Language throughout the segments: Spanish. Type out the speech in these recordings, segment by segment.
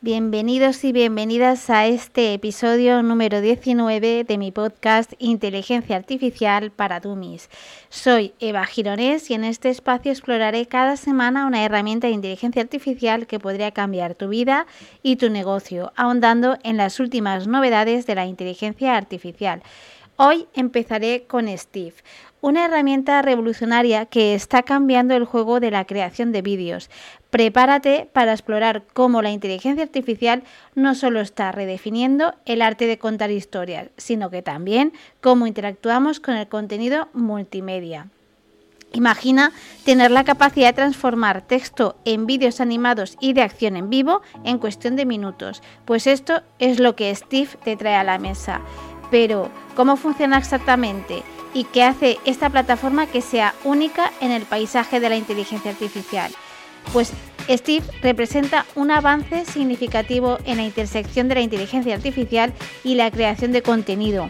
Bienvenidos y bienvenidas a este episodio número 19 de mi podcast Inteligencia Artificial para Dummies. Soy Eva Gironés y en este espacio exploraré cada semana una herramienta de inteligencia artificial que podría cambiar tu vida y tu negocio, ahondando en las últimas novedades de la inteligencia artificial. Hoy empezaré con Steve, una herramienta revolucionaria que está cambiando el juego de la creación de vídeos. Prepárate para explorar cómo la inteligencia artificial no solo está redefiniendo el arte de contar historias, sino que también cómo interactuamos con el contenido multimedia. Imagina tener la capacidad de transformar texto en vídeos animados y de acción en vivo en cuestión de minutos, pues esto es lo que Steve te trae a la mesa. Pero, ¿cómo funciona exactamente? y que hace esta plataforma que sea única en el paisaje de la inteligencia artificial. Pues Steve representa un avance significativo en la intersección de la inteligencia artificial y la creación de contenido.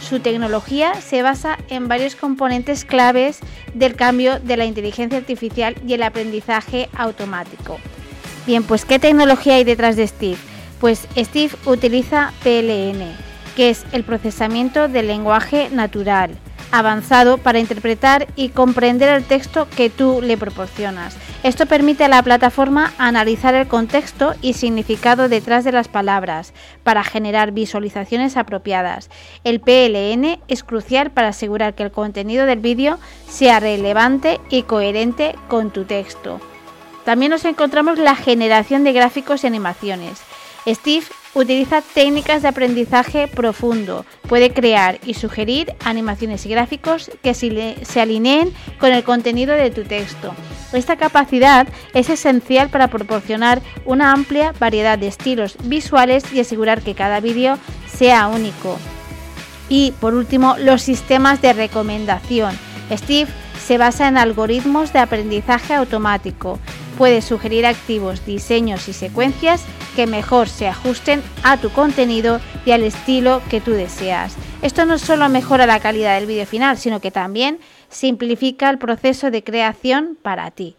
Su tecnología se basa en varios componentes claves del cambio de la inteligencia artificial y el aprendizaje automático. Bien, pues ¿qué tecnología hay detrás de Steve? Pues Steve utiliza PLN, que es el procesamiento del lenguaje natural avanzado para interpretar y comprender el texto que tú le proporcionas. Esto permite a la plataforma analizar el contexto y significado detrás de las palabras para generar visualizaciones apropiadas. El PLN es crucial para asegurar que el contenido del vídeo sea relevante y coherente con tu texto. También nos encontramos la generación de gráficos y animaciones. Steve utiliza técnicas de aprendizaje profundo. Puede crear y sugerir animaciones y gráficos que se alineen con el contenido de tu texto. Esta capacidad es esencial para proporcionar una amplia variedad de estilos visuales y asegurar que cada vídeo sea único. Y por último, los sistemas de recomendación. Steve se basa en algoritmos de aprendizaje automático. Puede sugerir activos, diseños y secuencias que mejor se ajusten a tu contenido y al estilo que tú deseas. Esto no solo mejora la calidad del vídeo final, sino que también simplifica el proceso de creación para ti.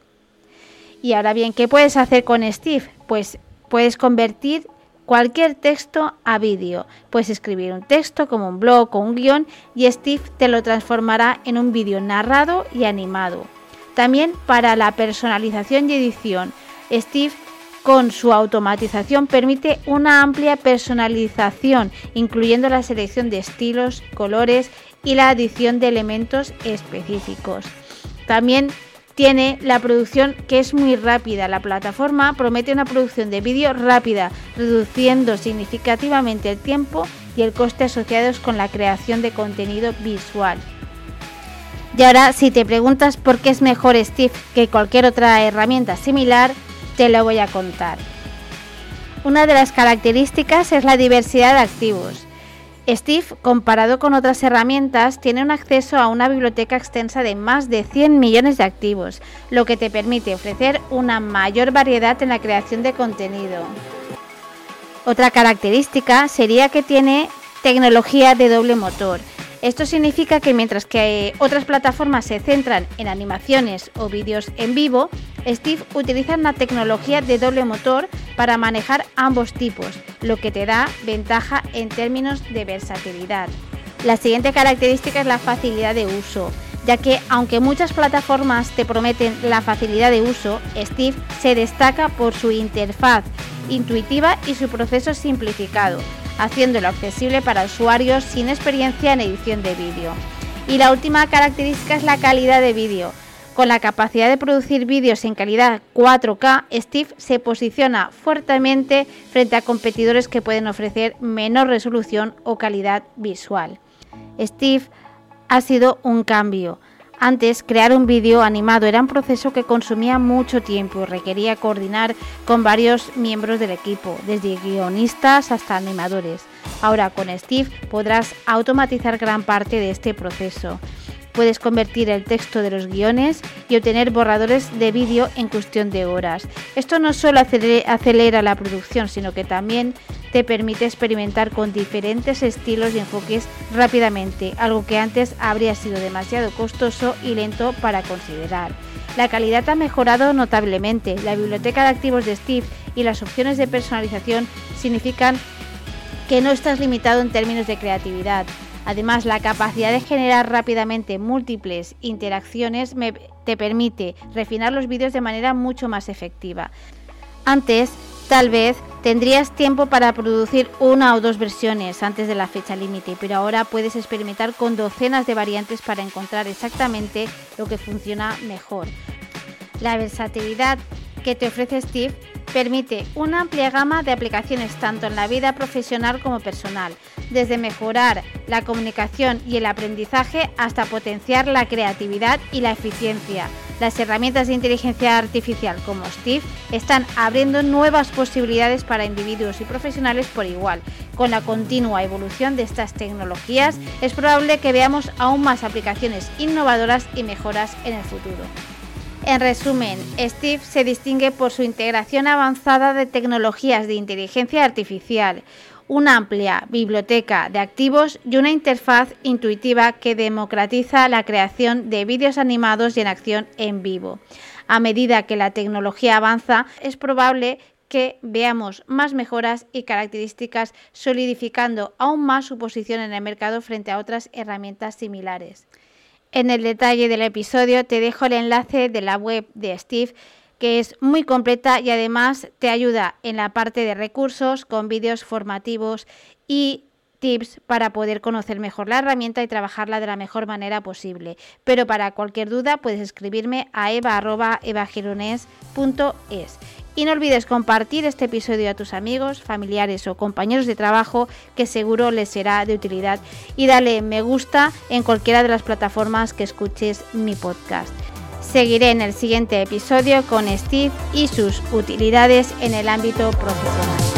Y ahora bien, ¿qué puedes hacer con Steve? Pues puedes convertir cualquier texto a vídeo. Puedes escribir un texto como un blog o un guion y Steve te lo transformará en un vídeo narrado y animado. También para la personalización y edición, Steve con su automatización permite una amplia personalización, incluyendo la selección de estilos, colores y la adición de elementos específicos. También tiene la producción que es muy rápida. La plataforma promete una producción de vídeo rápida, reduciendo significativamente el tiempo y el coste asociados con la creación de contenido visual. Y ahora, si te preguntas por qué es mejor Steve que cualquier otra herramienta similar, te lo voy a contar. Una de las características es la diversidad de activos. Steve, comparado con otras herramientas, tiene un acceso a una biblioteca extensa de más de 100 millones de activos, lo que te permite ofrecer una mayor variedad en la creación de contenido. Otra característica sería que tiene tecnología de doble motor. Esto significa que mientras que otras plataformas se centran en animaciones o vídeos en vivo, Steve utiliza una tecnología de doble motor para manejar ambos tipos, lo que te da ventaja en términos de versatilidad. La siguiente característica es la facilidad de uso, ya que aunque muchas plataformas te prometen la facilidad de uso, Steve se destaca por su interfaz intuitiva y su proceso simplificado, haciéndolo accesible para usuarios sin experiencia en edición de vídeo. Y la última característica es la calidad de vídeo. Con la capacidad de producir vídeos en calidad 4K, Steve se posiciona fuertemente frente a competidores que pueden ofrecer menor resolución o calidad visual. Steve ha sido un cambio. Antes, crear un vídeo animado era un proceso que consumía mucho tiempo y requería coordinar con varios miembros del equipo, desde guionistas hasta animadores. Ahora con Steve podrás automatizar gran parte de este proceso. Puedes convertir el texto de los guiones y obtener borradores de vídeo en cuestión de horas. Esto no solo acelera la producción, sino que también te permite experimentar con diferentes estilos y enfoques rápidamente, algo que antes habría sido demasiado costoso y lento para considerar. La calidad ha mejorado notablemente. La biblioteca de activos de Steve y las opciones de personalización significan que no estás limitado en términos de creatividad. Además, la capacidad de generar rápidamente múltiples interacciones te permite refinar los vídeos de manera mucho más efectiva. Antes, tal vez tendrías tiempo para producir una o dos versiones antes de la fecha límite, pero ahora puedes experimentar con docenas de variantes para encontrar exactamente lo que funciona mejor. La versatilidad que te ofrece Steve permite una amplia gama de aplicaciones tanto en la vida profesional como personal, desde mejorar la comunicación y el aprendizaje hasta potenciar la creatividad y la eficiencia. Las herramientas de inteligencia artificial como Steve están abriendo nuevas posibilidades para individuos y profesionales por igual. Con la continua evolución de estas tecnologías es probable que veamos aún más aplicaciones innovadoras y mejoras en el futuro. En resumen, Steve se distingue por su integración avanzada de tecnologías de inteligencia artificial, una amplia biblioteca de activos y una interfaz intuitiva que democratiza la creación de vídeos animados y en acción en vivo. A medida que la tecnología avanza, es probable que veamos más mejoras y características solidificando aún más su posición en el mercado frente a otras herramientas similares. En el detalle del episodio te dejo el enlace de la web de Steve que es muy completa y además te ayuda en la parte de recursos con vídeos formativos y tips para poder conocer mejor la herramienta y trabajarla de la mejor manera posible. Pero para cualquier duda puedes escribirme a eva.evagirones.es. Y no olvides compartir este episodio a tus amigos, familiares o compañeros de trabajo que seguro les será de utilidad y dale me gusta en cualquiera de las plataformas que escuches mi podcast. Seguiré en el siguiente episodio con Steve y sus utilidades en el ámbito profesional.